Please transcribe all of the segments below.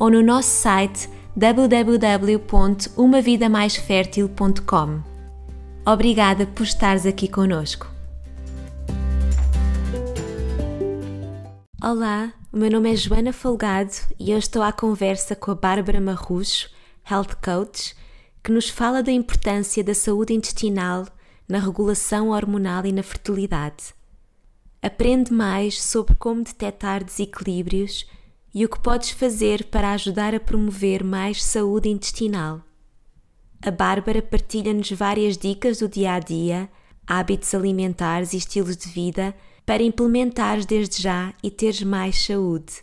ou no nosso site www.umavidamaisfertil.com. Obrigada por estares aqui conosco. Olá, o meu nome é Joana Folgado e eu estou à conversa com a Bárbara Marrucho, Health Coach, que nos fala da importância da saúde intestinal na regulação hormonal e na fertilidade. Aprende mais sobre como detectar desequilíbrios e o que podes fazer para ajudar a promover mais saúde intestinal. A Bárbara partilha-nos várias dicas do dia a dia, hábitos alimentares e estilos de vida para implementares desde já e teres mais saúde.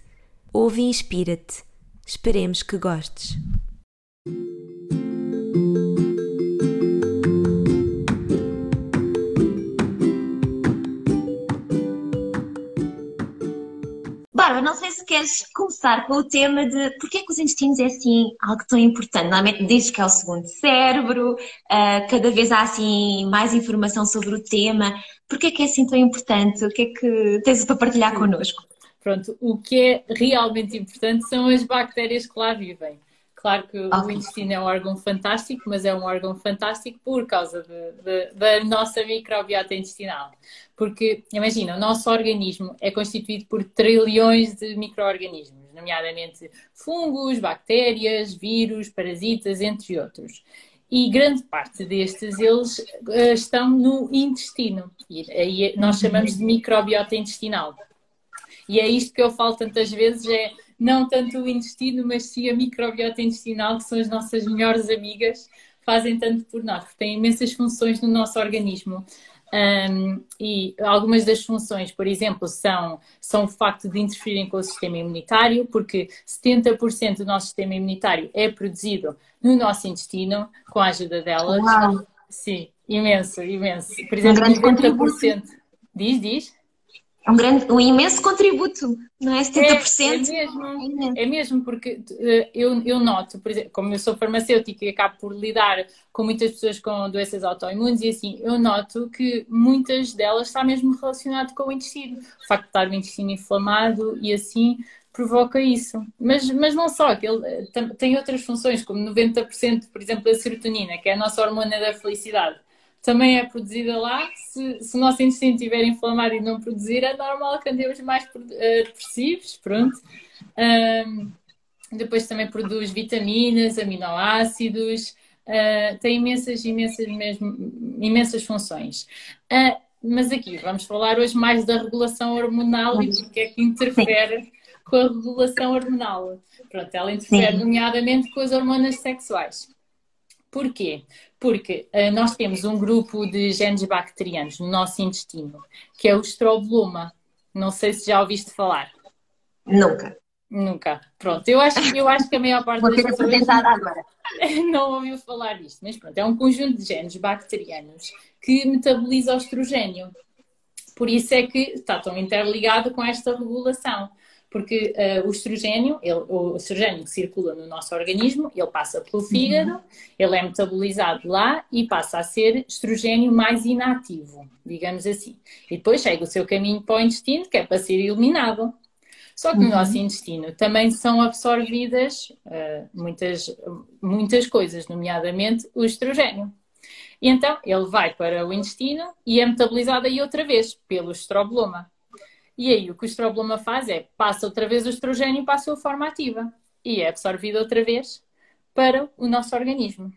Ouve e inspira-te. Esperemos que gostes. Queres começar com o tema de porquê que os intestinos é assim algo tão importante. Normalmente dizes que é o segundo cérebro, uh, cada vez há assim mais informação sobre o tema. Porquê que é assim tão importante? O que é que tens para partilhar Sim. connosco? Pronto, o que é realmente importante são as bactérias que lá vivem. Claro que o intestino é um órgão fantástico, mas é um órgão fantástico por causa de, de, da nossa microbiota intestinal. Porque, imagina, o nosso organismo é constituído por trilhões de micro-organismos, nomeadamente fungos, bactérias, vírus, parasitas, entre outros. E grande parte destes, eles uh, estão no intestino. E aí nós chamamos de microbiota intestinal. E é isto que eu falo tantas vezes, é não tanto o intestino, mas sim a microbiota intestinal, que são as nossas melhores amigas, fazem tanto por nós, porque têm imensas funções no nosso organismo. Um, e algumas das funções, por exemplo, são, são o facto de interferirem com o sistema imunitário, porque 70% do nosso sistema imunitário é produzido no nosso intestino, com a ajuda delas. Uau. Sim, imenso, imenso. Por exemplo, um 90%. Diz, diz é um, grande, um imenso contributo, não é? 70%. É, é mesmo, é mesmo porque uh, eu, eu noto, por exemplo, como eu sou farmacêutica e acabo por lidar com muitas pessoas com doenças autoimunes e assim, eu noto que muitas delas está mesmo relacionado com o intestino. O facto de estar o intestino inflamado e assim provoca isso. Mas, mas não só, que ele eh, tem outras funções, como 90%, por exemplo, da serotonina, que é a nossa hormona da felicidade também é produzida lá. Se, se o nosso intestino estiver inflamado e não produzir, é normal que andemos mais uh, depressivos, pronto. Um, depois também produz vitaminas, aminoácidos, uh, tem imensas, imensas, mesmo, imensas funções. Uh, mas aqui vamos falar hoje mais da regulação hormonal e porque é que interfere com a regulação hormonal. Pronto, ela interfere nomeadamente com as hormonas sexuais. Porquê? Porque uh, nós temos um grupo de genes bacterianos no nosso intestino, que é o estrobloma. Não sei se já ouviste falar. Nunca. Nunca. Pronto, eu acho, eu acho que a maior parte das pessoas agora. não ouviu falar disto. Mas pronto, é um conjunto de genes bacterianos que metaboliza o estrogênio. Por isso é que está tão interligado com esta regulação porque uh, o estrogênio, ele, o estrogênio que circula no nosso organismo, ele passa pelo fígado, uhum. ele é metabolizado lá e passa a ser estrogênio mais inativo, digamos assim. E depois chega o seu caminho para o intestino, que é para ser eliminado. Só que no uhum. nosso intestino também são absorvidas uh, muitas, muitas coisas, nomeadamente o estrogênio. E então ele vai para o intestino e é metabolizado aí outra vez pelo estrobloma. E aí o que o estrobloma faz é passa outra vez o estrogênio para a sua forma ativa e é absorvido outra vez para o nosso organismo.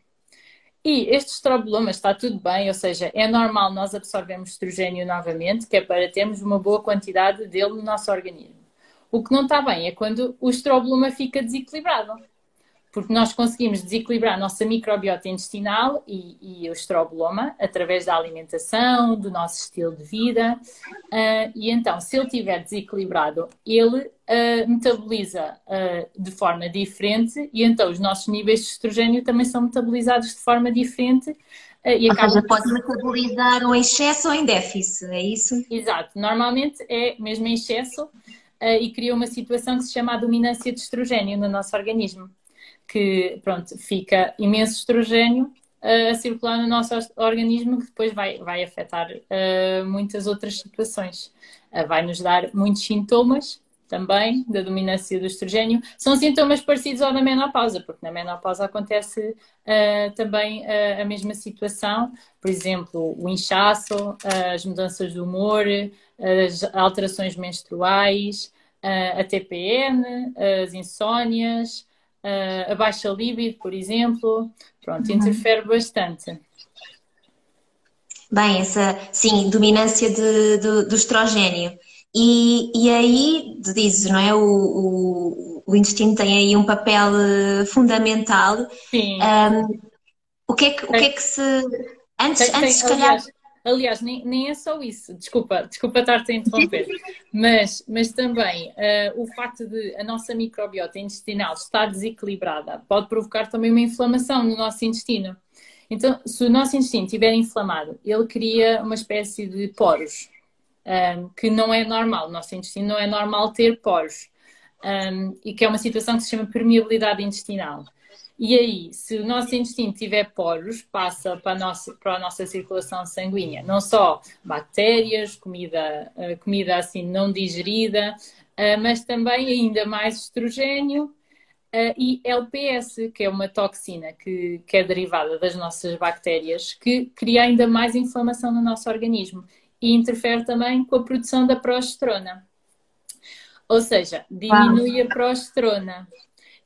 E este estrobloma está tudo bem, ou seja, é normal nós absorvemos estrogênio novamente, que é para termos uma boa quantidade dele no nosso organismo. O que não está bem é quando o estrobloma fica desequilibrado. Porque nós conseguimos desequilibrar a nossa microbiota intestinal e, e o estroboloma através da alimentação, do nosso estilo de vida. Uh, e então, se ele estiver desequilibrado, ele uh, metaboliza uh, de forma diferente e então os nossos níveis de estrogênio também são metabolizados de forma diferente. e ou seja, pode metabolizar ou em excesso ou em déficit, é isso? Exato. Normalmente é mesmo em excesso e cria uma situação que se chama a dominância de estrogênio no nosso organismo que pronto, fica imenso estrogênio a circular no nosso organismo que depois vai, vai afetar uh, muitas outras situações. Uh, vai nos dar muitos sintomas também da dominância do estrogênio. São sintomas parecidos ao da menopausa, porque na menopausa acontece uh, também a mesma situação. Por exemplo, o inchaço, as mudanças de humor, as alterações menstruais, a TPN, as insónias, uh, a baixa libido, por exemplo, pronto, uhum. interfere bastante. Bem, essa, sim, dominância de, de, do estrogênio. E, e aí, dizes, não é? O, o, o, intestino tem aí um papel eh, fundamental. Sim. Um, o, que é que, o que é que se. Antes, tem, antes tem, se calhar. Aliás, Aliás, nem, nem é só isso, desculpa, desculpa estar-te a interromper, mas, mas também uh, o facto de a nossa microbiota intestinal estar desequilibrada pode provocar também uma inflamação no nosso intestino. Então, se o nosso intestino estiver inflamado, ele cria uma espécie de poros, um, eh, que não é normal. O nosso intestino não é normal ter poros, um, eh, e que é uma situação que se chama permeabilidade intestinal. E aí, se o nosso intestino tiver poros, passa para a nossa, para a nossa circulação sanguínea. Não só bactérias, comida, eh, comida assim não digerida, eh, mas também ainda mais estrogênio eh, e LPS, que é uma toxina que, que é derivada das nossas bactérias, que cria ainda mais inflamação no nosso organismo e interfere também com a produção da progesterona. Ou seja, diminui a progesterona.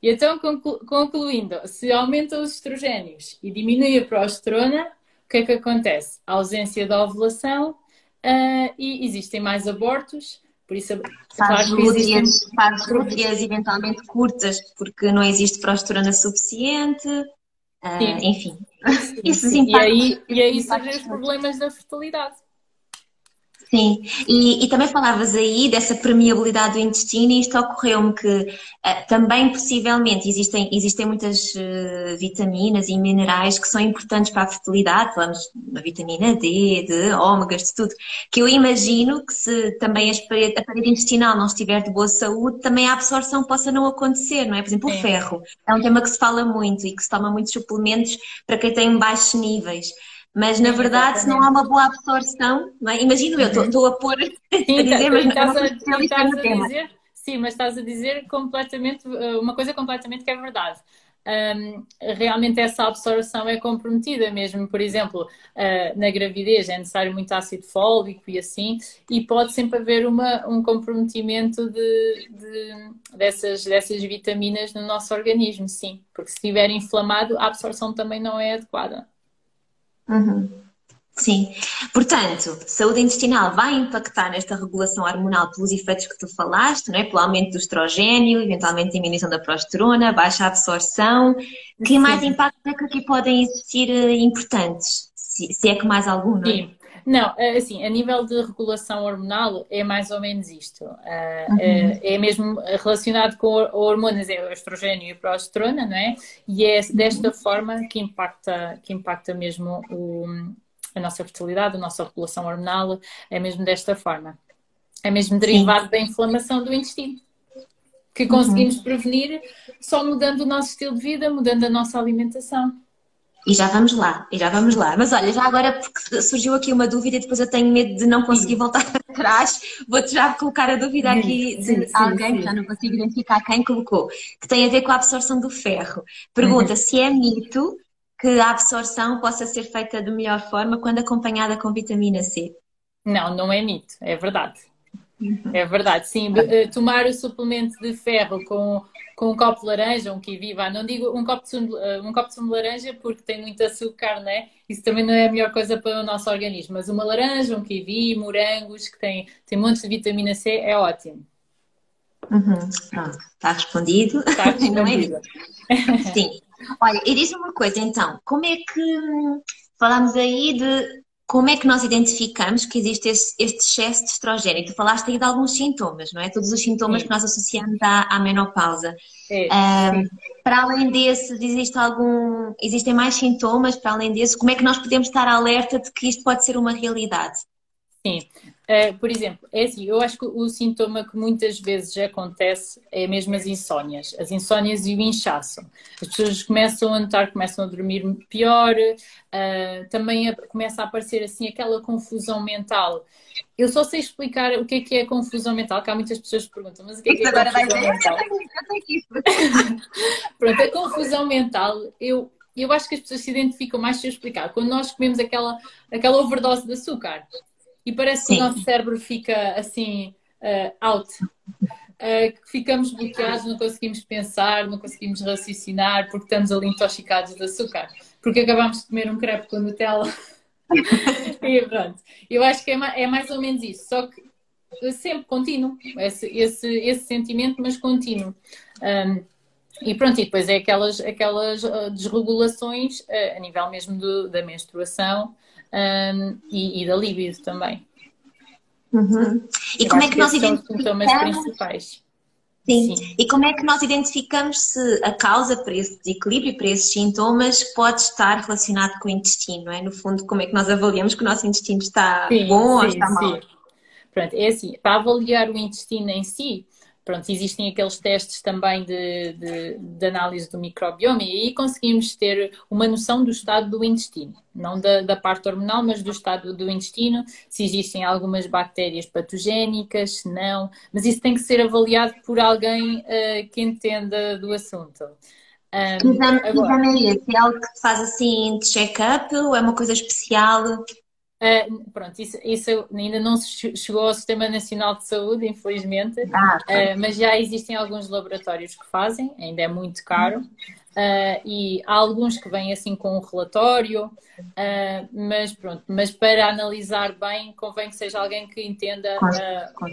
E então, concluindo, se aumenta os estrogénios e diminui a progesterona, o que é que acontece? A ausência da ovulação uh, e existem mais abortos. Por isso, faz claro existem... faz lúteas eventualmente curtas, porque não existe progesterona suficiente. Uh, enfim, isso e aí, e aí surgem os problemas da fertilidade. Sim, e, e, também falavas aí dessa permeabilidade do intestino e isto ocorreu-me que uh, também possivelmente existem, existem muitas uh, vitaminas e minerais que são importantes para a fertilidade, falamos da vitamina D, de ômegas, de tudo, que eu imagino que se também a parede intestinal não estiver de boa saúde, também a absorção possa não acontecer, não é? Por exemplo, o ferro é um tema que se fala muito e que se toma muitos suplementos para quem tem baixos níveis. Mas na verdade, se não há uma boa absorção, não é? imagino eu, estou uhum. a pôr sim, a dizer, mas estás, a, estás a dizer, sim, mas estás a dizer completamente eh, uma coisa completamente que é verdade. Um, realmente essa absorção é comprometida mesmo, por exemplo, uh, na gravidez é necessário muito ácido fólico e assim, e pode sempre haver uma, um comprometimento de, de, dessas, dessas vitaminas no nosso organismo, sim, porque se estiver inflamado, a absorção também não é adequada. Uhum. Sim. Portanto, saúde intestinal vai impactar nesta regulação hormonal pelos efeitos que tu falaste, não é? pelo aumento do estrogênio, eventualmente diminuição da progesterona, baixa absorção. Que Sim. mais impactos é que aqui podem existir eh, importantes? Se, se é que mais algum, não é? Sim. Não, é assim, a nível de regulação hormonal é mais ou menos isto. Eh, uhum. É, é mesmo relacionado com hormonas, é o estrogênio e a progesterona, não é? E é desta forma que impacta, que impacta mesmo o, a nossa fertilidade, a nossa regulação hormonal, é mesmo desta forma. É mesmo derivado Sim. da inflamação do intestino. Que conseguimos uhum. prevenir só mudando o nosso estilo de vida, mudando a nossa alimentação. E já vamos lá, e já vamos lá. Mas olha, já agora, porque surgiu aqui uma dúvida e depois eu tenho medo de não conseguir voltar atrás, vou-te já colocar a dúvida aqui sim, de sim, alguém, sim. que já não consigo identificar quem colocou, que tem a ver com a absorção do ferro. Pergunta uhum. se é mito que a absorção possa ser feita de melhor forma quando acompanhada com vitamina C. Não, não é mito, é verdade. Uhum. É verdade, sim. Eh, tomar o suplemento de ferro com com um copo de laranja, um kiwi, vá, não digo um copo de sumo, eh, um copo de sumo de laranja porque tem muito açúcar, né? Isso também não é a melhor coisa para o nosso organismo, mas uma laranja, um kiwi, morangos, que tem, tem montes de vitamina C, é ótimo. Uhum, pronto, está respondido. Está respondido. é Sim. Olha, e diz-me uma coisa então, como é que hum, falamos aí de como é que nós identificamos que existe este, este excesso de estrogênio? Tu falaste aí de alguns sintomas, não é? Todos os sintomas Sim. que nós associamos à, à menopausa. É, um, para além desses, existe algum, existem mais sintomas para além desses? Como é que nós podemos estar alerta de que isto pode ser uma realidade? Sim, uh, por exemplo, é assim, eu acho que o sintoma que muitas vezes acontece é mesmo as insónias, as insónias e o inchaço. As pessoas começam a notar, começam a dormir pior, uh, também a, começa a aparecer assim aquela confusão mental. Eu só sei explicar o que é que é confusão mental, que há muitas pessoas que perguntam, mas o que é que é Agora confusão mental? Pronto, a confusão mental, eu, eu acho que as pessoas se identificam mais se eu explicar. Quando nós comemos aquela, aquela overdose de açúcar, e parece Sim. que o nosso cérebro fica assim uh, out. Uh, ficamos bloqueados, não conseguimos pensar, não conseguimos raciocinar porque estamos ali intoxicados de açúcar. Porque acabamos de comer um crepe com Nutella. e pronto. Eu acho que é, é, mais ou menos isso. Só que sempre contínuo, esse, esse, esse sentimento, mas contínuo. Um, e pronto, e depois é aquelas, aquelas ah, desregulações uh, a nível mesmo do, da menstruação um, e, e, da libido também. Uhum. E como é que, nós identificamos? Sim. Sim. E como é que nós identificamos se a causa para esse desequilíbrio, para esses sintomas, pode estar relacionado com o intestino, não é? No fundo, como é que nós avaliamos que o nosso intestino está sim, bom sim, ou está mal? Pronto, é assim, para avaliar o intestino em si, pronto, existem aqueles testes também de, de, de, análise do microbioma e aí conseguimos ter uma noção do estado do intestino, não da, da, parte hormonal, mas do estado do intestino, se existem algumas bactérias patogénicas, se não, mas isso tem que ser avaliado por alguém uh, que entenda do assunto. Um, que exame, agora, exame é esse? É algo que faz assim de check-up ou é uma coisa especial? Uh, pronto, isso, isso, ainda não chegou ao Sistema Nacional de Saúde, infelizmente, ah, uh, mas já existem alguns laboratórios que fazem, ainda é muito caro. Uh, e há alguns que vêm assim com um relatório, uh, mas pronto, mas para analisar bem convém que seja alguém que entenda uh,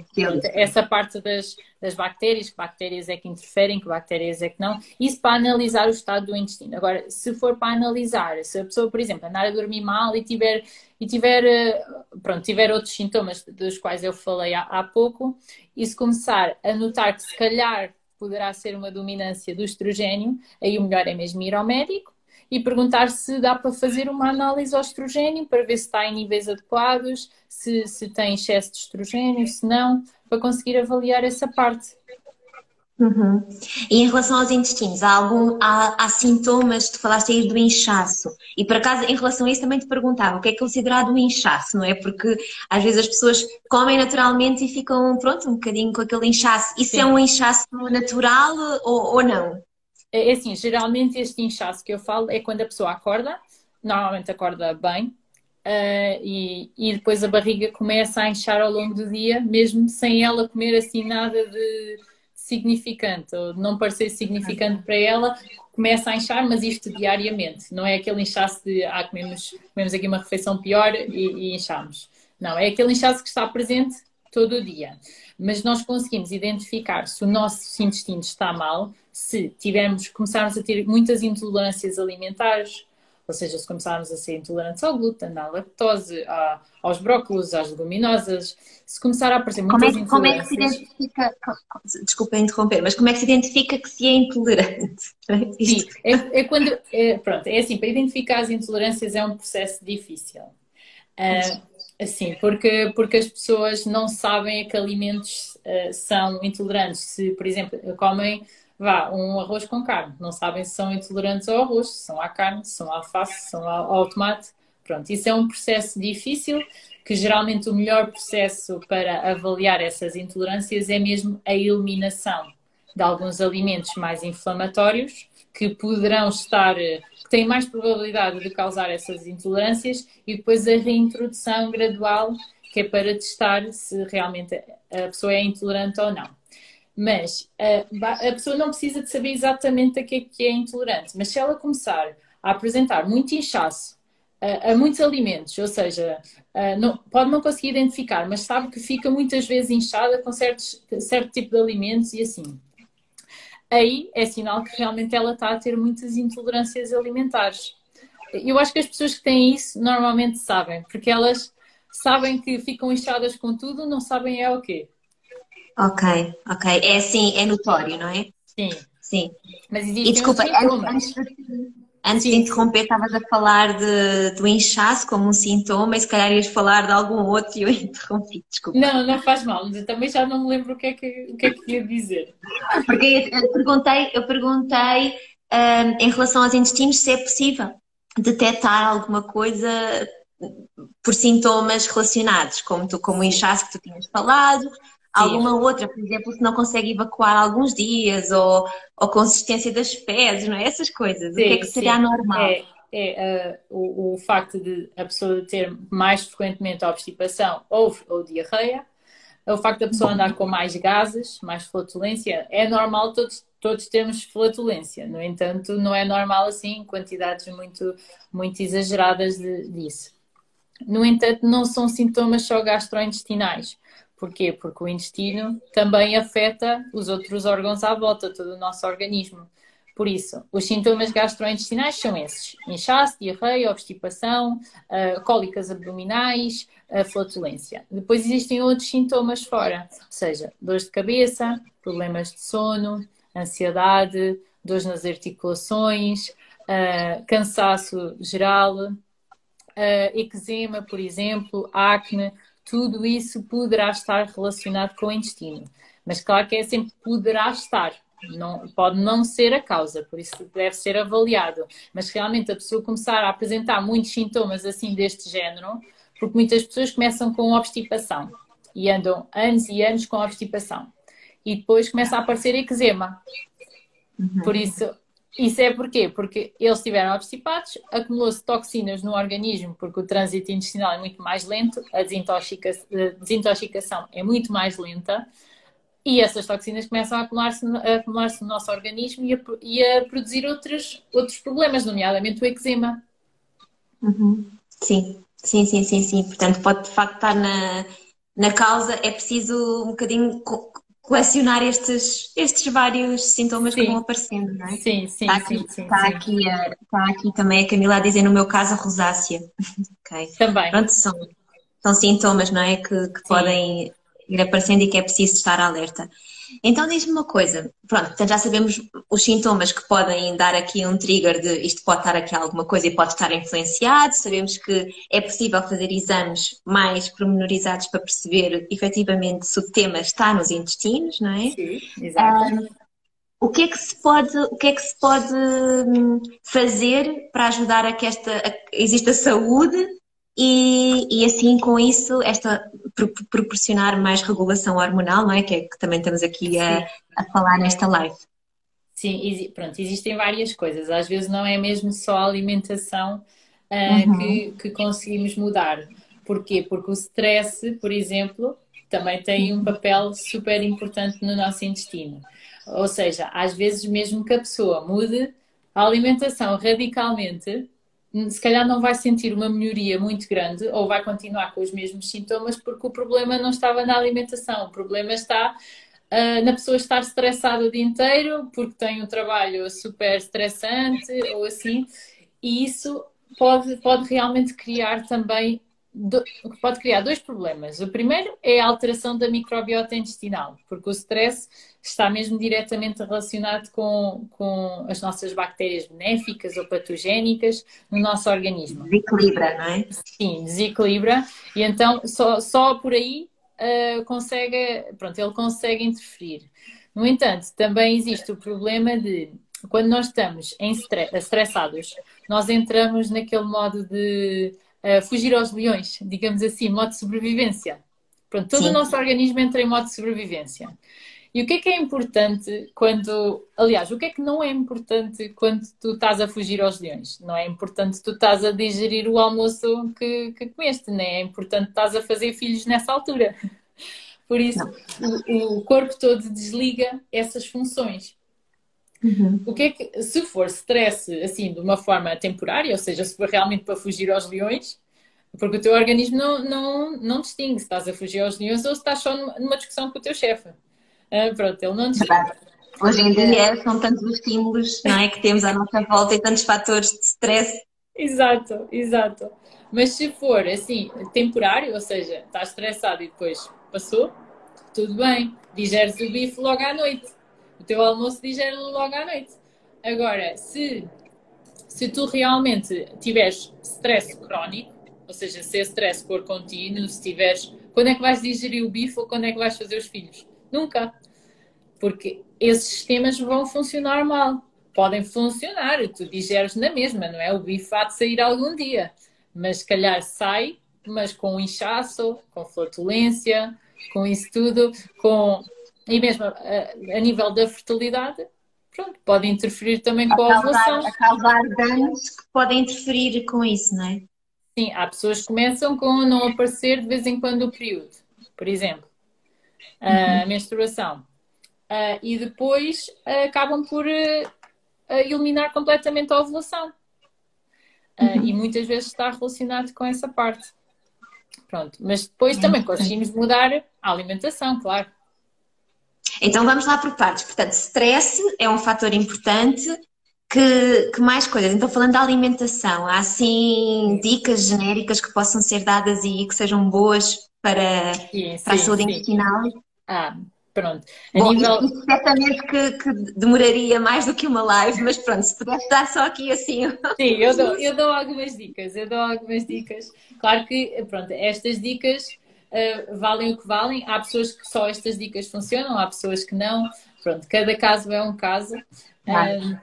essa parte das, das bactérias, que bactérias é que interferem, que bactérias é que não, isso para analisar o estado do intestino. Agora, se for para analisar, se a pessoa, por exemplo, andar a dormir mal e tiver, e tiver, pronto, tiver outros sintomas dos quais eu falei há, há pouco, e se começar a notar que se calhar poderá ser uma dominância do estrogênio, aí o melhor é mesmo ir ao médico e perguntar se dá para fazer uma análise ao estrogênio para ver se está em níveis adequados, se, se tem excesso de estrogênio, se não, para conseguir avaliar essa parte. Uhum. E em relação aos intestinos, há, algum, há, há, sintomas, tu falaste aí do inchaço, e por acaso em relação a isso também te perguntava, o que é considerado um inchaço, não é? Porque às vezes as pessoas comem naturalmente e ficam, pronto, um bocadinho com aquele inchaço. Isso é Sim. é um inchaço natural ou, ou não? É, é assim, geralmente este inchaço que eu falo é quando a pessoa acorda, normalmente acorda bem, uh, e, e depois a barriga começa a inchar ao longo do dia, mesmo sem ela comer assim nada de significante, ou não parecer significante para ela, começa a inchar, mas isto diariamente. Não é aquele inchaço de, ah, comemos, comemos aqui uma refeição pior e, e inchamos. Não, é aquele inchaço que está presente todo o dia. Mas nós conseguimos identificar se o nosso intestino está mal, se tivermos, começarmos a ter muitas intolerâncias alimentares, ou seja, se começarmos a ser intolerantes ao glúten, à lactose, à, aos brócolos, às leguminosas, se começar a aparecer muitas como é, como é que se identifica, desculpa interromper, mas como é que se identifica que se é intolerante? Sim, é, é quando, é, pronto, é assim, para identificar as intolerâncias é um processo difícil. Uh, assim, porque, porque as pessoas não sabem a que alimentos uh, são intolerantes. Se, por exemplo, comem vá, um arroz com carne. Não sabem se são intolerantes ao arroz, se são à carne, se são à alface, se são ao, tomate. Pronto, isso é um processo difícil, que geralmente o melhor processo para avaliar essas intolerâncias é mesmo a eliminação de alguns alimentos mais inflamatórios que poderão estar, que têm mais probabilidade de causar essas intolerâncias e depois a reintrodução gradual, que é para testar se realmente a pessoa é intolerante ou não. Mas a, a pessoa não precisa de saber exatamente a que é que é intolerante. Mas se ela começar a apresentar muito inchaço, a, a muitos alimentos, ou seja, não, pode não conseguir identificar, mas sabe que fica muitas vezes inchada com certos, certo tipo de alimentos e assim. Aí é sinal que realmente ela está a ter muitas intolerâncias alimentares. Eu acho que as pessoas que têm isso normalmente sabem, porque elas sabem que ficam inchadas com tudo, não sabem é o quê. Ok, ok. É assim, é notório, não é? Sim. Sim. Mas e, desculpa, antes, Antes de interromper, estavas a falar de, do inchaço como um sintoma e se calhar ias falar de algum outro e eu interrompi, desculpa. Não, não faz mal, mas eu também já não me lembro o que é que, o que, é que ia dizer. Porque eu perguntei, eu perguntei um, em relação aos intestinos se é possível detectar alguma coisa por sintomas relacionados, como, tu, como o inchaço que tu tinhas falado, alguma outra, por exemplo, se não consegue evacuar alguns dias, ou, ou consistência das fezes, não é? Essas coisas. Sim, o que é que seria sim. normal? É, é uh, o, o, facto de a pessoa ter mais frequentemente obstipação ou, ou diarreia, o facto da pessoa andar com mais gases, mais flatulência, é normal todos, todos temos flatulência. No entanto, não é normal assim quantidades muito, muito exageradas de, disso. No entanto, não são sintomas só gastrointestinais. Porquê? Porque o intestino também afeta os outros órgãos à volta, todo o nosso organismo. Por isso, os sintomas gastrointestinais são esses: inchaço, diarreia, obstipação, uh, cólicas abdominais, uh, flatulência. Depois existem outros sintomas fora, ou seja, dores de cabeça, problemas de sono, ansiedade, dores nas articulações, uh, cansaço geral, eczema, por exemplo, acne, tudo isso poderá estar relacionado com o intestino. Mas claro que é sempre poderá estar, não, pode não ser a causa, por isso deve ser avaliado. Mas realmente a pessoa começar a apresentar muitos sintomas assim deste género, porque muitas pessoas começam com obstipação e andam anos e anos com obstipação. E depois começa a aparecer eczema. Uhum. Por isso, isso é porquê? Porque eles estiveram obstipados, acumulou-se toxinas no organismo, porque o trânsito intestinal é muito mais lento, a desintoxicação é muito mais lenta, e essas toxinas começam a acumular-se acumular no nosso organismo e a, e a, produzir outros, outros problemas, nomeadamente o eczema. Uhum. Sim, sim, sim, sim, sim. Portanto, pode de facto estar na, na causa, é preciso um bocadinho colecionar estes, estes vários sintomas sim. que vão aparecendo, não é? Sim, sim, está aqui, sim, sim, está, sim. Aqui está aqui também a Camila a dizer, no meu caso, a rosácea. okay. Também. Pronto, são, são sintomas, não é? Que, que podem ir aparecendo e que é preciso estar alerta. Então diz-me uma coisa, pronto, já sabemos os sintomas que podem dar aqui um trigger de isto pode estar aqui alguma coisa e pode estar influenciado, sabemos que é possível fazer exames mais pormenorizados para perceber efetivamente se o tema está nos intestinos, não é? Sim, exato. Um, o que é que se pode, o que é que se pode hum, fazer para ajudar a que esta a, exista saúde e, e assim com isso esta proporcionar mais regulação hormonal, não é? Que é que também estamos aqui a, a falar nesta live. Sim, pronto, existem várias coisas. Às vezes não é mesmo só a alimentação uh, uhum. que, que conseguimos mudar. Porquê? Porque o stress, por exemplo, também tem um papel super importante no nosso intestino. Ou seja, às vezes mesmo que a pessoa mude a alimentação radicalmente, se calhar não vai sentir uma melhoria muito grande ou vai continuar com os mesmos sintomas porque o problema não estava na alimentação, o problema está uh, na pessoa estar estressada o dia inteiro porque tem um trabalho super estressante ou assim, e isso pode, pode realmente criar também pode criar dois problemas. O primeiro é a alteração da microbiota intestinal, porque o stress está mesmo diretamente relacionado com, com as nossas bactérias benéficas ou patogénicas no nosso organismo. Desequilibra, não é? Sim, desequilibra. E então só, só por aí uh, consegue, pronto, ele consegue interferir. No entanto, também existe o problema de quando nós estamos em stress, estressados, nós entramos naquele modo de uh, fugir aos leões, digamos assim, modo de sobrevivência. Pronto, todo Sim. o nosso organismo entra em modo de sobrevivência. E o que é que é importante quando. Aliás, o que é que não é importante quando tu estás a fugir aos leões? Não é importante tu estás a digerir o almoço que, que comeste, nem é importante estás a fazer filhos nessa altura. Por isso, o, o corpo todo desliga essas funções. Uhum. O que é que, se for stress assim de uma forma temporária, ou seja, se for realmente para fugir aos leões, porque o teu organismo não, não, não distingue se estás a fugir aos leões ou se estás só numa discussão com o teu chefe. Uh, pronto, ele não distingue. Hoje em dia são tantos os estímulos não é, que temos à nossa volta e tantos fatores de stress. Exato, exato. Mas se for assim, temporário, ou seja, estás estressado e depois passou, tudo bem, digeres o bife logo à noite. O teu almoço digere logo à noite. Agora, se, se tu realmente tiveres stress crónico, ou seja, se é stress for contínuo, se tiveres. Quando é que vais digerir o bife ou quando é que vais fazer os filhos? Nunca. Porque esses sistemas vão funcionar mal. Podem funcionar, tu digeres na mesma, não é? O bife há de sair algum dia. Mas se calhar sai, mas com inchaço, com flatulência, com isso tudo, com e mesmo a, a nível da fertilidade, pronto, pode interferir também a com a ovulação. A causar danos que podem interferir com isso, não é? Sim, há pessoas que começam com não aparecer de vez em quando o período, por exemplo, a uhum. menstruação. Uh, e depois uh, acabam por uh, eliminar completamente a ovulação. Uhum. E muitas vezes está relacionado com essa parte. Pronto, mas depois também conseguimos mudar a alimentação, claro. Então vamos lá por partes. Portanto, stress é um fator importante. Que, que, mais coisas? Então, falando da alimentação, há assim dicas genéricas que possam ser dadas e que sejam boas para, sim, para sim, a saúde sim. intestinal? Ah, pronto. A Bom, nível... isso, certamente que, que, demoraria mais do que uma live, mas pronto, se pudesse dar só aqui assim. Sim, eu dou, eu dou algumas dicas, eu dou algumas dicas. Claro que, pronto, estas dicas uh, valem o que valem. Há pessoas que só estas dicas funcionam, há pessoas que não. Pronto, cada caso é um caso. Uh,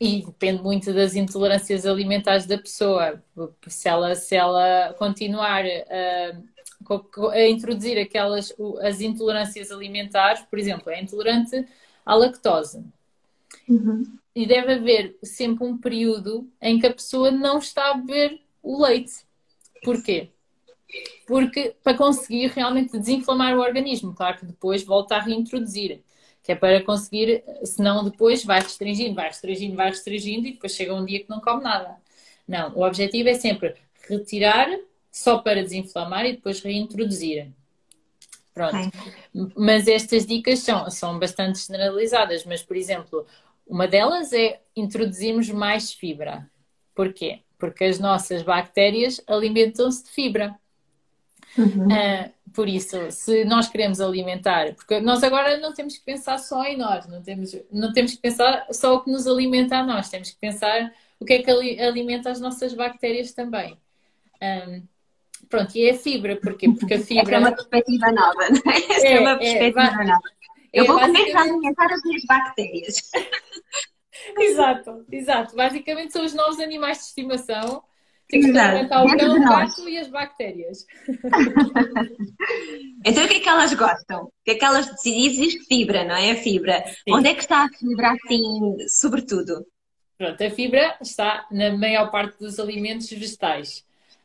e depende muito das intolerâncias alimentares da pessoa. Se ela, se ela continuar uh, a introduzir aquelas as intolerâncias alimentares, por exemplo, é intolerante à lactose. Uhum. E deve haver sempre um período em que a pessoa não está a beber o leite. Porquê? Porque para conseguir realmente desinflamar o organismo, claro que depois volta a reintroduzir, que é para conseguir, senão depois vai restringindo, vai restringindo, vai restringindo e depois chega um dia que não come nada. Não, o objetivo é sempre retirar só para desinflamar e depois reintroduzir. Pronto. Mas estas dicas são, são bastante generalizadas, mas por exemplo, uma delas é introduzirmos mais fibra. Porquê? Porque as nossas bactérias alimentam-se de fibra. Uhum. Uh, por isso, se nós queremos alimentar, porque nós agora não temos que pensar só em nós, não temos, não temos que pensar só o que nos alimenta a nós, temos que pensar o que é que alimenta as nossas bactérias também. Um, pronto, e é a fibra, porquê? Porque a fibra. Essa é uma perspectiva nova, não é? Essa é, é uma é, perspectiva é, nova. Eu é, vou começar a alimentar as minhas bactérias. exato, exato. Basicamente são os novos animais de estimação tem que experimentar o cão, o gato e as bactérias. então o que é que elas gostam? O que é que elas decidem? Existe fibra, não é? A fibra. Sim. Onde é que está a fibra assim, sobretudo? Pronto, a fibra está na maior parte dos alimentos vegetais.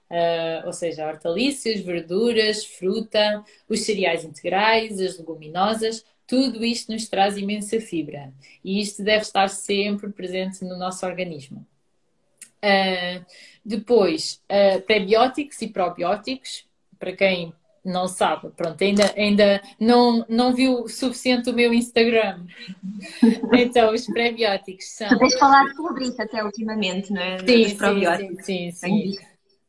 Uh, ou seja, hortaliças, verduras, fruta, os cereais integrais, as leguminosas, tudo isto nos traz imensa fibra. E isto deve estar sempre presente no nosso organismo. Uh, depois, uh, prebióticos e probióticos, para quem não sabe, pronto, ainda, ainda não, não viu o suficiente o meu Instagram. Então, os prebióticos são. Tu tens falado sobre isso até ultimamente, não é? Sim, Dos probióticos. sim, sim. sim.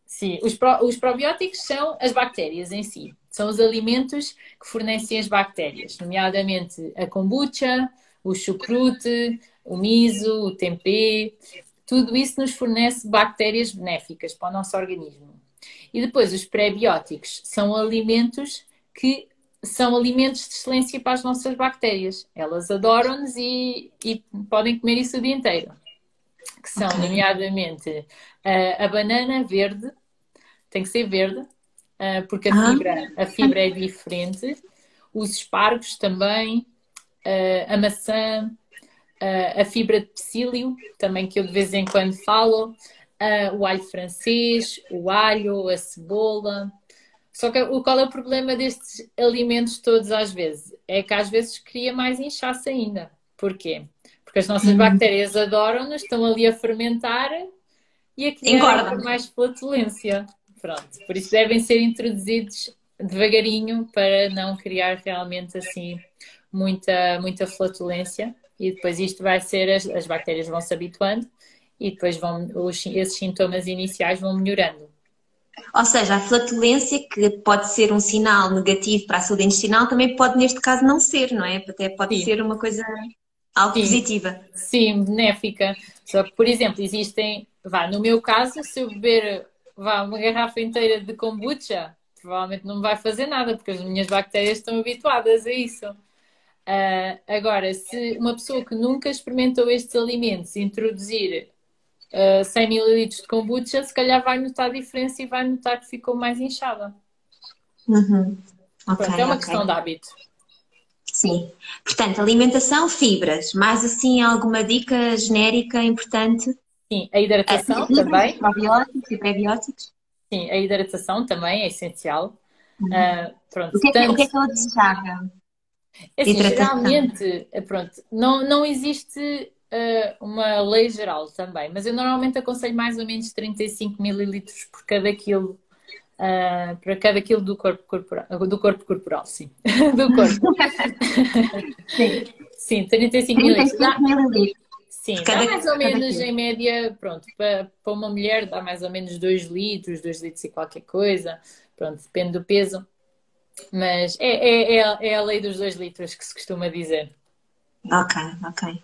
sim. Os, pro, os probióticos são as bactérias em si. São os alimentos que fornecem as bactérias, nomeadamente a kombucha, o chucrute, o miso, o tempê, tudo isso nos fornece bactérias benéficas para o nosso organismo. E depois, os pré-bióticos são alimentos que são alimentos de excelência para as nossas bactérias. Elas adoram-nos e, e, podem comer isso o dia inteiro. Que são, okay. nomeadamente, a, a, banana verde, tem que ser verde, porque a, ah. fibra, a fibra é diferente. Os espargos também, a maçã, uh, a fibra de psyllium, também que eu de vez em quando falo, uh, o alho francês, o alho, a cebola. Só que o, qual é o problema destes alimentos todos às vezes? É que às vezes cria mais inchaço ainda. Porquê? Porque as nossas uhum. bactérias adoram-nos, estão ali a fermentar e a criar mais flatulência. Pronto, por isso devem ser introduzidos devagarinho para não criar realmente assim muita, muita flatulência e depois isto vai ser, as, as bactérias vão se habituando e depois vão, os, esses sintomas iniciais vão melhorando. Ou seja, a flatulência, que pode ser um sinal negativo para a saúde intestinal, também pode, neste caso, não ser, não é? Até pode Sim. ser uma coisa algo Sim. positiva. Sim, benéfica. Só que, por exemplo, existem, vá, no meu caso, se eu beber vá, uma garrafa inteira de kombucha, provavelmente não me vai fazer nada, porque as minhas bactérias estão habituadas a isso. Uh, agora, se uma pessoa que nunca experimentou estes alimentos introduzir uh, 100 ml de kombucha, se calhar vai notar a diferença e vai notar que ficou mais inchada. Uhum. Okay, Pronto, é uma okay. questão de hábito. Sim. Portanto, alimentação, fibras. Mais assim, alguma dica genérica importante? Sim, a hidratação é, também. Probióticos e prebióticos. Sim, a hidratação também é essencial. Uhum. Uh, pronto, o, que é, tanto... o que é que ela desejava? É assim, geralmente, eh, pronto, não, não existe uh, uma lei geral também, mas eu normalmente aconselho mais ou menos 35 mililitros por cada quilo Uh, para cada quilo do corpo corporal, do corpo corporal, sim. do corpo. sim. sim, 35 mililitros. Sim, cada, dá mais ou menos em média, pronto, para, para uma mulher dá mais ou menos 2 litros, 2 litros e qualquer coisa, pronto, depende do peso. Mas é, é, é, a, é a lei dos 2 litros que se costuma dizer. Ok, ok.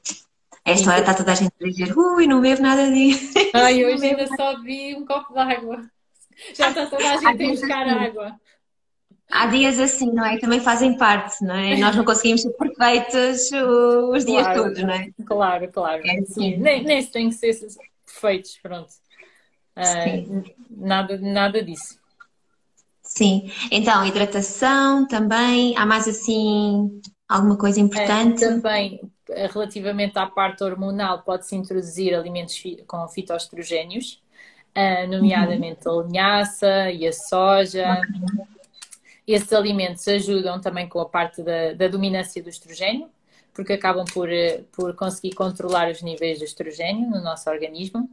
Esta hora está toda a gente a dizer, ui, não bebo nada disso. Ai, hoje ainda só vi um copo de água. Já está toda a gente a buscar assim. água. Há dias assim, não é? Também fazem parte, não é? Nós não conseguimos ser perfeitos os dias claro, todos, não é? Claro, claro. É assim. nem, nem se tem que ser perfeitos, pronto. Uh, nada, nada disso. Sim. Então, hidratação também. Há mais assim alguma coisa importante? É, também, relativamente à parte hormonal, pode-se introduzir alimentos com fitoestrogénios, uh, nomeadamente uhum. a linhaça e a soja. Esses alimentos ajudam também com a parte da, da dominância do estrogênio, porque acabam por, eh, por conseguir controlar os níveis de estrogênio no nosso organismo.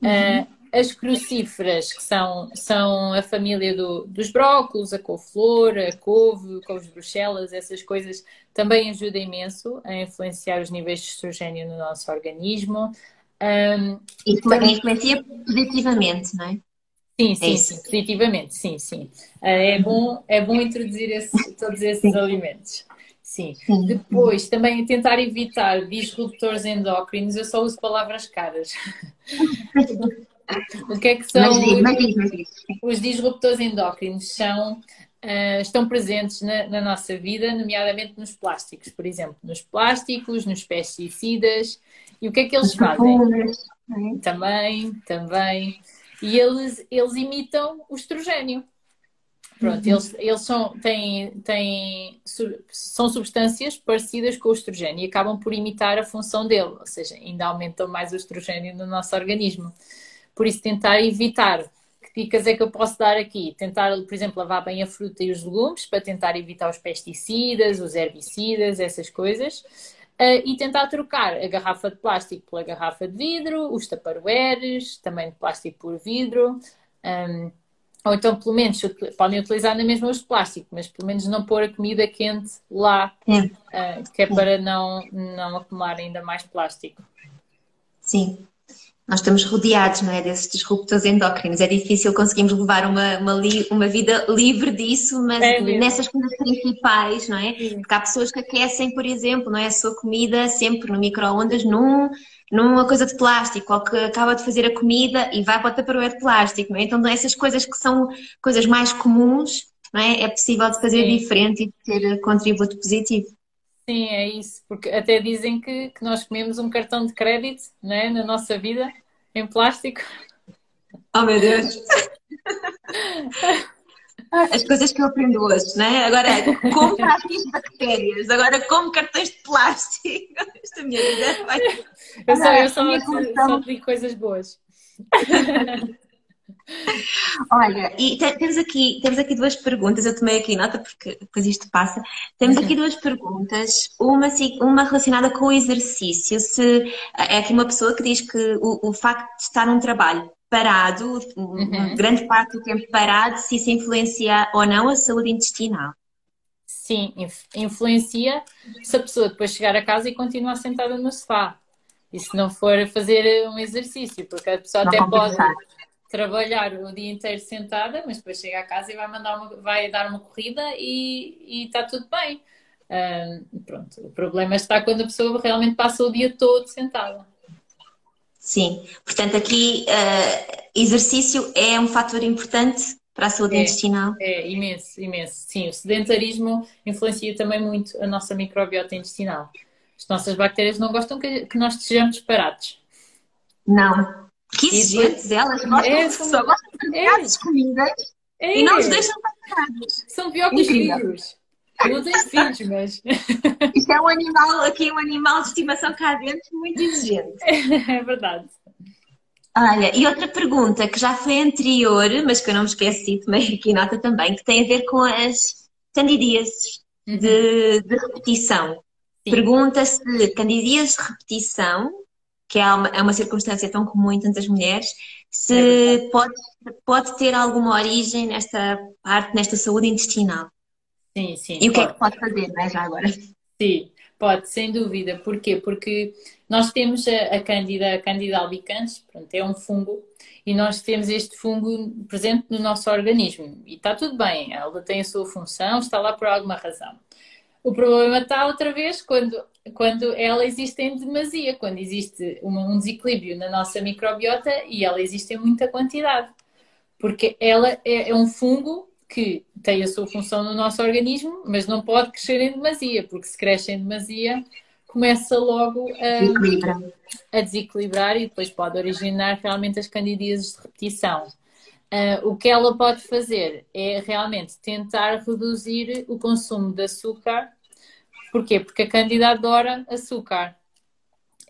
Uhum. Uh, as crucíferas, que são, são a família do, dos brócolos, a couve-flor, a couve, couves de bruxelas, essas coisas também ajudam imenso a influenciar os níveis de estrogênio no nosso organismo. Um, e também influencia positivamente, não é? Sim, sim, é sim, positivamente, sim, sim. Ah, é bom, é bom introduzir esse, todos esses sim. alimentos. Sim. sim. Depois, também tentar evitar disruptores endócrinos, eu só uso palavras caras. o que é que são os disruptores endócrinos? São, uh, estão presentes na, na, nossa vida, nomeadamente nos plásticos, por exemplo, nos plásticos, nos pesticidas. E o que é que eles fazem? É? Também, também e eles, eles imitam o estrogênio. Pronto, uhum. eles, eles são, têm, têm, são substâncias parecidas com o estrogênio e acabam por imitar a função dele, ou seja, ainda aumentam mais o estrogênio no nosso organismo. Por isso, tentar evitar. Que dicas é que eu posso dar aqui? Tentar, por exemplo, lavar bem a fruta e os legumes para tentar evitar os pesticidas, os herbicidas, essas coisas. Uh, e tentar trocar a garrafa de plástico pela garrafa de vidro, os taparoeiros, também de plástico por vidro. Um, ou então, pelo menos, podem utilizar na mesma os plástico, mas pelo menos não pôr a comida quente lá, uh, que é para não, não acumular ainda mais plástico. Sim nós estamos rodeados não é, desses disruptores endócrinos. É difícil conseguirmos levar uma, uma, li, uma vida livre disso, mas é nessas coisas principais, não é? Porque há pessoas que aquecem, por exemplo, não é, a sua comida sempre no micro-ondas num, numa coisa de plástico, ou que acaba de fazer a comida e vai para o tupperware de plástico, não é? Então essas coisas que são coisas mais comuns, não é? É possível de fazer Sim. diferente e de ter contributo positivo. Sim, é isso, porque até dizem que, que nós comemos um cartão de crédito né, na nossa vida em plástico. Oh meu Deus! As coisas que eu aprendo hoje, né? Agora, como de bactérias, agora como cartões de plástico. Esta minha vida vai. Eu só, eu só, só digo coisas boas. Olha, e temos aqui, temos aqui duas perguntas, eu tomei aqui nota porque depois isto passa. Temos aqui duas perguntas, uma, uma relacionada com o exercício. Se é aqui uma pessoa que diz que o, o facto de estar num trabalho parado, uhum. grande parte do tempo parado, se isso influencia ou não a saúde intestinal. Sim, influencia se a pessoa depois chegar a casa e continuar sentada no sofá. E se não for fazer um exercício, porque a pessoa não até pode trabalhar o dia inteiro sentada, mas depois chega a casa e vai, mandar uma, vai dar uma corrida e, está tudo bem. pronto, o problema está quando a pessoa realmente passa o dia todo sentada. Sim, portanto aqui uh, exercício é um fator importante para a saúde é, intestinal. É, imenso, imenso. Sim, o sedentarismo influencia também muito a nossa microbiota intestinal. As nossas bactérias não gostam que, que nós estejamos parados. Não, que exigentes elas, gostam, é, são, só gostam de é, comidas é, e não os deixam parados. São pior que os não tenho filhos, mas. Isto é um animal, aqui um animal de estimação cá dentro muito exigente. É verdade. Olha, e outra pergunta que já foi anterior, mas que eu não me esqueci, tomei aqui nota também, que tem a ver com as candidíases uhum. de, de, repetição. Pergunta se candidíases de repetição que é uma, é uma circunstância tão comum em tantas mulheres, se é pode, pode ter alguma origem nesta parte, nesta saúde intestinal. Sim, sim. E o que é que pode fazer, não é, já agora? Sim, pode, sem dúvida. Porquê? Porque nós temos a, a Candida, a Candida albicans, pronto, é um fungo, e nós temos este fungo presente no nosso organismo. E está tudo bem, ela tem a sua função, está lá por alguma razão. O problema está outra vez quando quando ela existe em demasia, quando existe um desequilíbrio na nossa microbiota e ela existe em muita quantidade. Porque ela é, é um fungo que tem a sua função no nosso organismo, mas não pode crescer em demasia, porque se cresce em demasia, começa logo a, a desequilibrar e depois pode originar realmente as candidíases de repetição. Uh, o que ela pode fazer é realmente tentar reduzir o consumo de açúcar Porquê? Porque a Cândida adora açúcar.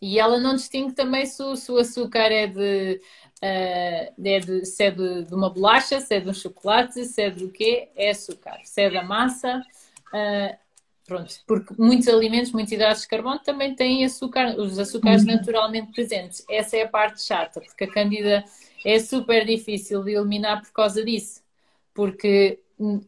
E ela não distingue também se o, se o açúcar é de, uh, é de, se é de, de, uma bolacha, se é de um chocolate, se é do quê? É açúcar. Se é da massa. Uh, pronto, porque muitos alimentos, muitos hidratos de carbono também têm açúcar, os açúcares uhum. naturalmente presentes. Essa é a parte chata, porque a Cândida é super difícil de eliminar por causa disso. Porque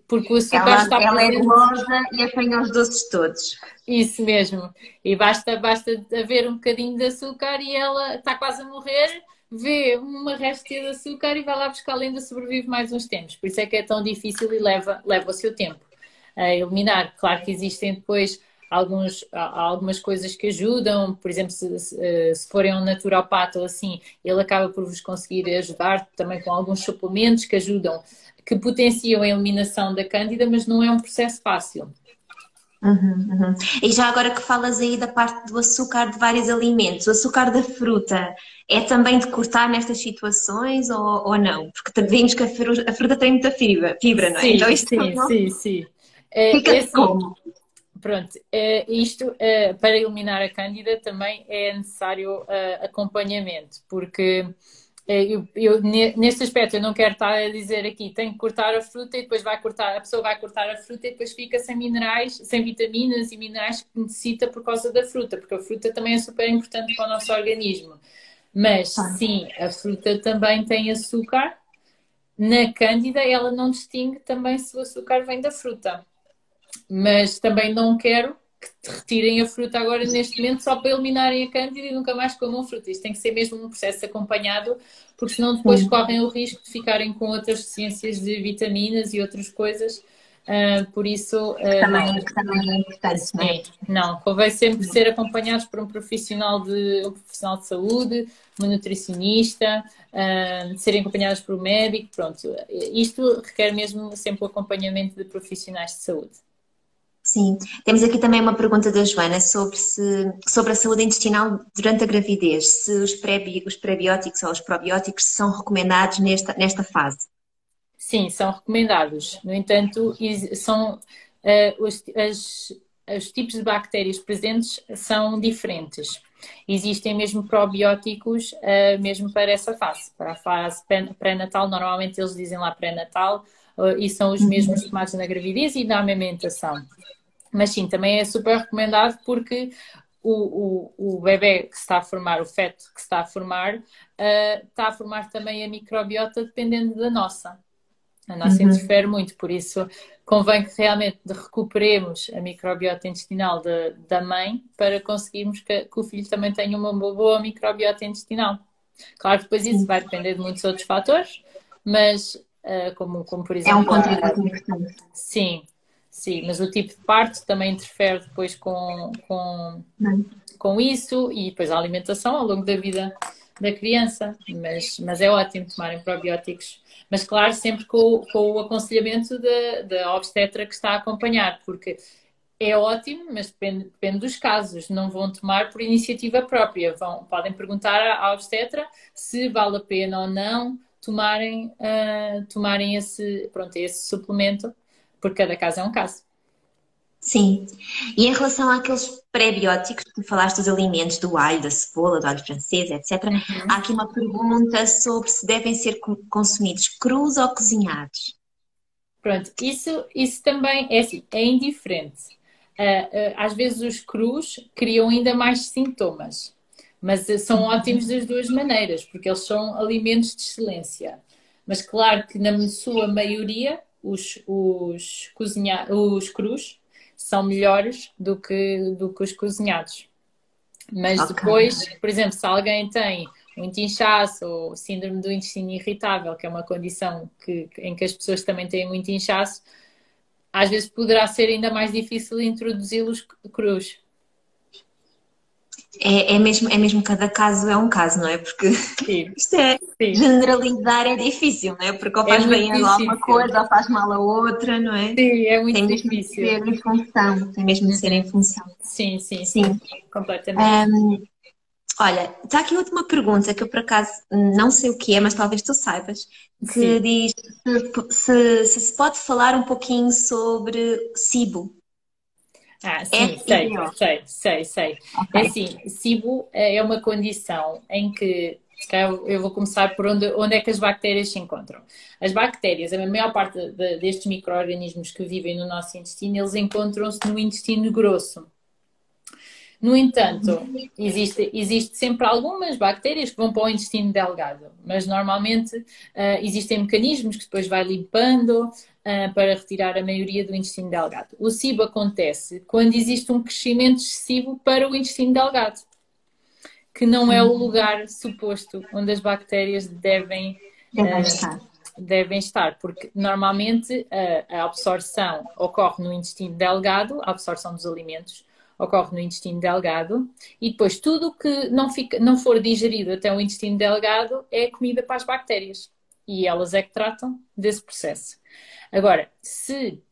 porque o açúcar ela, está ela presente. Ela é gulosa e apanha os doces todos. Isso mesmo. E basta, basta haver um bocadinho de açúcar e ela está quase a morrer, vê uma restinha de açúcar e vai lá buscar ainda sobrevive mais uns tempos. Por isso é que é tão difícil e leva, leva o seu tempo a eliminar. Claro que existem depois alguns, algumas coisas que ajudam, por exemplo, se, se, se forem um naturopata ou assim, ele acaba por vos conseguir ajudar também com alguns suplementos que ajudam que potenciam a eliminação da cândida, mas não é um processo fácil. Uhum, uhum. E já agora que falas aí da parte do açúcar de vários alimentos, o açúcar da fruta é também de cortar nestas situações ou, ou não? Porque vimos que a fruta, a fruta tem muita fibra, fibra não é? Sim, então isto sim, não... sim, sim. É, Fica é assim, como? Pronto, é, isto é, para eliminar a cândida também é necessário é, acompanhamento, porque é, eu, eu, neste aspecto, eu não quero estar a dizer aqui, tenho que cortar a fruta e depois vai cortar, a pessoa vai cortar a fruta e depois fica sem minerais, sem vitaminas e minerais que necessita por causa da fruta, porque a fruta também é super importante para o nosso organismo. Mas sim, a fruta também tem açúcar. Na cândida, ela não distingue também se o açúcar vem da fruta. Mas também não quero que retirem a fruta agora neste momento só para eliminarem a cândida e nunca mais comam fruta. Isto tem que ser mesmo um processo acompanhado, porque senão depois correm o risco de ficarem com outras deficiências de vitaminas e outras coisas. Uh, por isso. Uh, também, é importante, não é? Não, convém sempre ser acompanhados por um profissional de, um profissional de saúde, uma nutricionista, uh, serem acompanhados por um médico, pronto. Isto requer mesmo sempre o acompanhamento de profissionais de saúde. Sim, temos aqui também uma pergunta da Joana sobre, se, sobre a saúde intestinal durante a gravidez, se os, pré, os prebióticos ou os probióticos são recomendados nesta, nesta fase. Sim, são recomendados. No entanto, são uh, os, as, os tipos de bactérias presentes são diferentes. existem mesmo probióticos uh, mesmo para essa fase, para a fase pré-natal. Normalmente eles dizem lá pré-natal uh, e são os uhum. mesmos tomados na gravidez e na amamentação. Mas sim, também é super recomendado porque o, o, o bebê que se está a formar, o feto que se está a formar, uh, está a formar também a microbiota dependendo da nossa. A nossa uhum. interfere muito, por isso convém que realmente recuperemos a microbiota intestinal de, da mãe para conseguirmos que, que, o filho também tenha uma boa microbiota intestinal. Claro que depois isso vai depender de muitos outros fatores, mas uh, como, como por exemplo. É um contributo importante. Sim, sim, mas o tipo de parto também interfere depois com, com, com isso e depois a alimentação ao longo da vida da criança. Mas, mas é ótimo tomarem probióticos mas claro, sempre com, com o aconselhamento da, obstetra que está a acompanhar, porque é ótimo, mas depende, depende, dos casos. Não vão tomar por iniciativa própria. Vão, podem perguntar à obstetra se vale a pena ou não tomarem, uh, tomarem esse, pronto, esse suplemento, porque cada caso é um caso. Sim. E em relação àqueles pré-bióticos, tu falaste dos alimentos, do alho, da cebola, do alho francês, etc. Uhum. Há aqui uma pergunta sobre se devem ser consumidos crus ou cozinhados. Pronto, isso, isso também é, assim, é indiferente. Uh, uh, às vezes os crus criam ainda mais sintomas, mas uh, são ótimos das duas maneiras, porque eles são alimentos de excelência. Mas claro que na sua maioria os, os, cozinha, os crus são melhores do que, do que os cozinhados. Mas okay. depois, por exemplo, se alguém tem muito inchaço ou síndrome do intestino irritável, que é uma condição que, em que as pessoas também têm muito inchaço, às vezes poderá ser ainda mais difícil introduzi-los crus. É, é, mesmo, é mesmo cada caso é um caso, não é? Porque Sim. isto é Sim. generalizar é difícil, não é? Porque ou é faz é bem a uma coisa ou faz mal a outra, não é? Sim, é muito tem difícil. De ser em função, tem mesmo de ser em função. Sim, sim, sim. sim. Completamente. Um, olha, está aqui última pergunta que eu por acaso não sei o que é, mas talvez tu saibas, que sim. diz se, se se pode falar um pouquinho sobre SIBO. Ah, sim, é sei, sei, sei, sei. Okay. É assim, SIBO eh, é uma condição em que eu vou começar por onde, onde é que as bactérias se encontram. As bactérias, a maior parte de, destes micro-organismos que vivem no nosso intestino, eles encontram-se no intestino grosso. No entanto, existe, existe sempre algumas bactérias que vão para o intestino delgado, mas normalmente uh, existem mecanismos que depois vai limpando uh, para retirar a maioria do intestino delgado. O SIBO acontece quando existe um crescimento excessivo para o intestino delgado, que não é o lugar suposto onde as bactérias devem, devem uh, estar. Devem estar, porque normalmente a absorção ocorre no intestino delgado, a absorção dos alimentos, ocorre no intestino delgado e depois tudo que não, fica, não for digerido até o intestino delgado é comida para as bactérias e elas é que tratam desse processo. Agora, se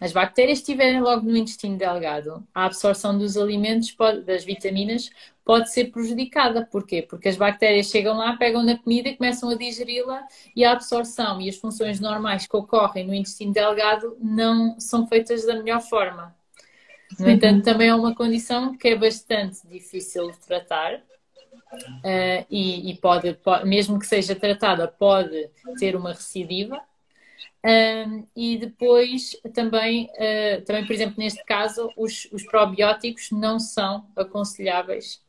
as bactérias estiverem logo no intestino delgado, a absorção dos alimentos, das vitaminas, pode ser prejudicada. Porquê? Porque as bactérias chegam lá, pegam na comida e começam a digeri-la e a absorção e as funções normais que ocorrem no intestino delgado não são feitas da melhor forma. No entanto, também é uma condição que é bastante difícil de tratar uh, e, e pode, pode, mesmo que seja tratada, pode ter uma recidiva. Um, e depois também, uh, também, por exemplo, neste caso, os, os probióticos não são aconselháveis,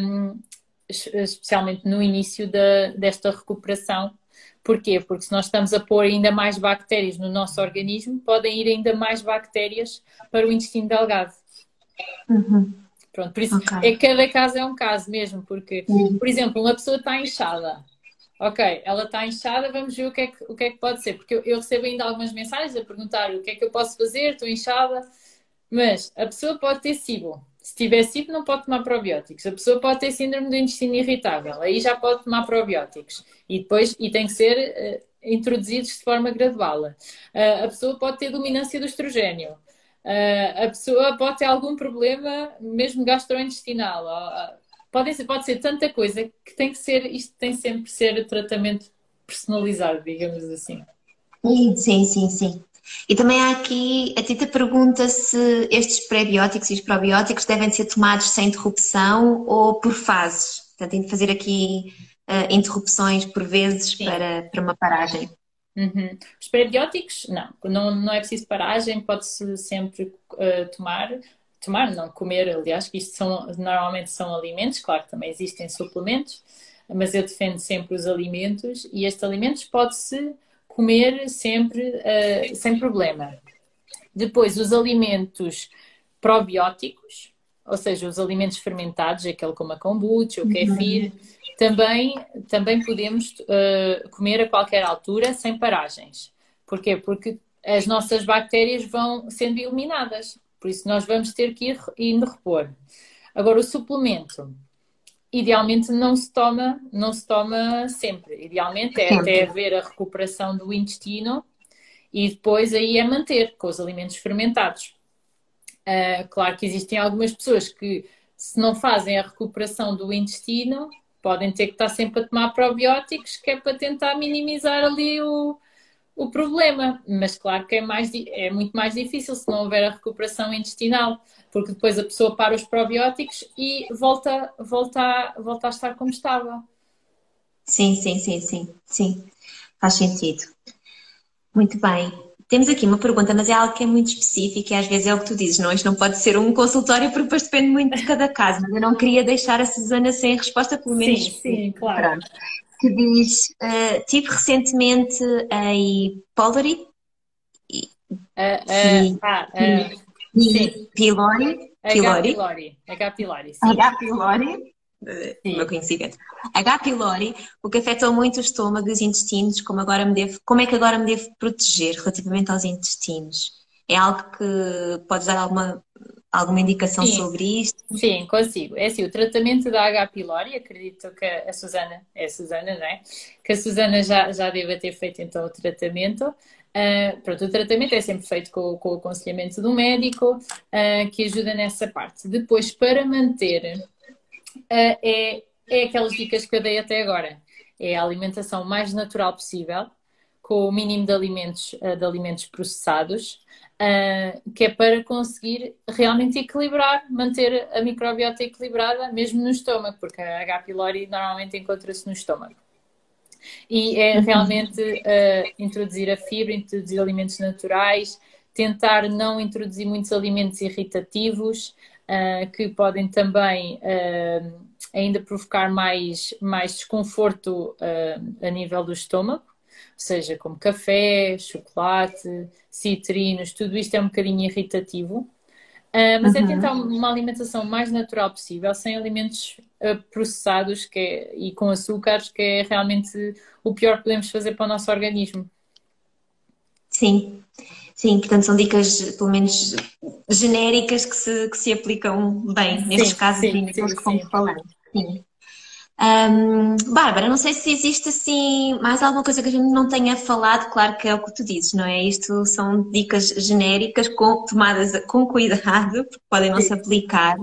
um, especialmente no início da, desta recuperação, Porquê? Porque se nós estamos a pôr ainda mais bactérias no nosso organismo, podem ir ainda mais bactérias para o intestino delgado. Uhum. Pronto, por isso okay. é cada caso é um caso mesmo, porque, uhum. por exemplo, uma pessoa está inchada. Ok, ela está inchada, vamos ver o que é que, o que, é que pode ser. Porque eu, eu recebo ainda algumas mensagens a perguntar o que é que eu posso fazer, estou inchada. Mas a pessoa pode ter SIBO. Se tiver SIBO, não pode tomar probióticos. A pessoa pode ter síndrome do intestino irritável. Aí já pode tomar probióticos. E depois, e tem que ser uh, introduzidos de forma gradual. Uh, a pessoa pode ter dominância do estrogênio. Uh, a pessoa pode ter algum problema, mesmo gastrointestinal. Pode, ser, pode ser tanta coisa que tem que ser, isto tem sempre que ser tratamento personalizado, digamos assim. Sim, sim, sim. E também há aqui, a Tita pergunta se estes pré-bióticos e os probióticos devem ser tomados sem interrupção ou por fases. Portanto, tem de fazer aqui uh, interrupções por vezes para, para uma paragem. Uhum. Os prebióticos, não, não, não é preciso paragem, pode-se sempre uh, tomar, tomar, não comer, aliás, que isto são, normalmente são alimentos, claro que também existem suplementos, mas eu defendo sempre os alimentos e estes alimentos pode-se comer sempre uh, sem problema. Depois, os alimentos probióticos, ou seja, os alimentos fermentados, aquele como a kombucha, o kefir, uhum também, também podemos uh, comer a qualquer altura sem paragens. Porquê? Porque as nossas bactérias vão sendo eliminadas. Por isso nós vamos ter que ir indo repor. Agora o suplemento, idealmente não se toma, não se toma sempre. Idealmente é até haver a recuperação do intestino e depois aí é manter com os alimentos fermentados. Uh, claro que existem algumas pessoas que se não fazem a recuperação do intestino, podem ter que estar sempre a tomar probióticos, que é para tentar minimizar ali o, o problema. Mas claro que é, mais, é muito mais difícil se não houver a recuperação intestinal, porque depois a pessoa para os probióticos e volta, volta, a, volta a estar como estava. Sim, sim, sim, sim, sim. Faz sentido. Muito bem. Temos aqui uma pergunta, mas é algo que é muito específico e às vezes é o que tu dizes, não? Isto não pode ser um consultório porque depois depende muito de cada caso, mas eu não queria deixar a Susana sem resposta, pelo menos. Sim, sim, claro. Que diz, uh, tive recentemente a Pylori. Uh, uh, ah, uh, Pylori. Pylori. H. pylori. H. pylori Sim. meu conhecimento. H. pylori, o que afetou muito o estômago e os intestinos, como, agora me devo, como é que agora me devo proteger relativamente aos intestinos? É algo que podes dar alguma, alguma indicação Sim. sobre isto? Sim, consigo. É assim, o tratamento da H. pylori, acredito que a Susana, é a Susana, não é? Que a Susana já, já deve ter feito então o tratamento. Uh, pronto, o tratamento é sempre feito com, com o aconselhamento do médico, uh, que ajuda nessa parte. Depois, para manter uh, é, é aquelas dicas que eu dei até agora. É a alimentação mais natural possível, com o mínimo de alimentos, de alimentos processados, uh, que é para conseguir realmente equilibrar, manter a microbiota equilibrada, mesmo no estômago, porque a H. pylori normalmente encontra-se no estômago. E é uhum. realmente uh, introduzir a fibra, introduzir alimentos naturais, tentar não introduzir muitos alimentos irritativos, uh, que podem também ainda provocar mais, mais desconforto a nível do estômago, seja, como café, chocolate, citrinos, tudo isto é um bocadinho irritativo. mas é uhum. é tentar uma alimentação mais natural possível, sem alimentos processados que é, e com açúcares, que é realmente o pior que podemos fazer para o nosso organismo. Sim, sim, portanto são dicas, pelo menos genéricas, que se, que se aplicam bem nestes sim, casos clínicos que fomos falando. Sim. Um, Bárbara, não sei se existe assim mais alguma coisa que a gente não tenha falado, claro que é o que tu dizes, não é? Isto são dicas genéricas com, tomadas com cuidado, porque podem não se aplicar.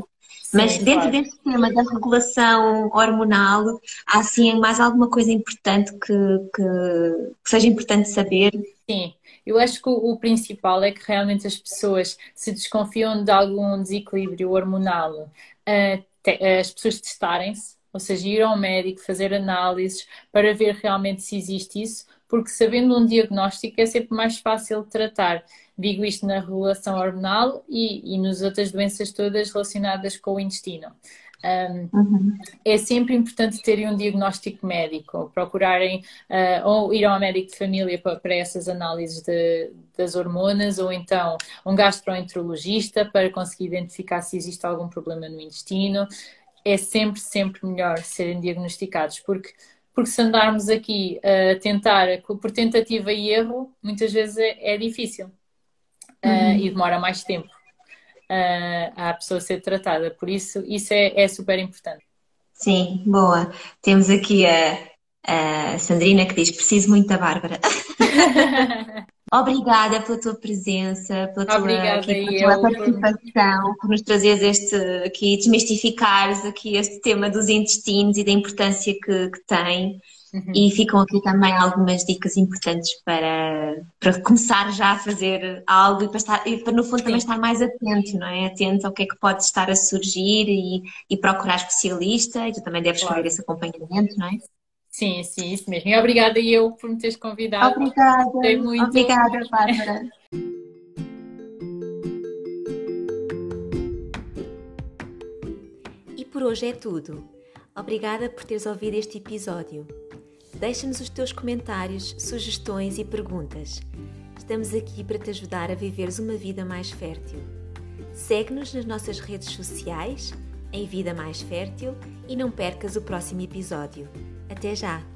Mas Sim, dentro claro. deste tema da regulação hormonal, há assim mais alguma coisa importante que, que, que seja importante saber? Sim, eu acho que o, principal é que realmente as pessoas se desconfiam de algum desequilíbrio hormonal, as pessoas testarem-se, ou seja, ir ao médico, fazer análises para ver realmente se existe isso, porque sabendo um diagnóstico é sempre mais fácil de tratar. Digo isto na regulação hormonal e, e nas outras doenças todas relacionadas com o intestino. Um, uhum. É sempre importante terem um diagnóstico médico, procurarem uh, ou ir ao médico de família para, para essas análises de, das hormonas, ou então um gastroenterologista para conseguir identificar se existe algum problema no intestino. É sempre, sempre melhor serem diagnosticados, porque porque se andarmos aqui a tentar por tentativa e erro, muitas vezes é, é difícil uh, uhum. e demora mais tempo uh, a pessoa ser tratada. Por isso, isso é, é super importante. Sim, boa. Temos aqui a, a Sandrina que diz: preciso muito da Bárbara. Obrigada pela tua presença, pela tua, Obrigada aqui, pela tua participação, por nos trazeres este aqui, desmistificares aqui este tema dos intestinos e da importância que, que tem. Uhum. E ficam aqui também algumas dicas importantes para, para começar já a fazer algo e para, estar, e para no fundo Sim. também estar mais atento, não é? Atento ao que é que pode estar a surgir e, e procurar especialista e tu também deves claro. fazer esse acompanhamento, não é? Sim, sim, isso mesmo. E obrigada eu por me teres convidado. Obrigada. Muito. Obrigada, Bárbara. e por hoje é tudo. Obrigada por teres ouvido este episódio. Deixa-nos os teus comentários, sugestões e perguntas. Estamos aqui para te ajudar a viveres uma vida mais fértil. Segue-nos nas nossas redes sociais, em Vida Mais Fértil, e não percas o próximo episódio. Até já!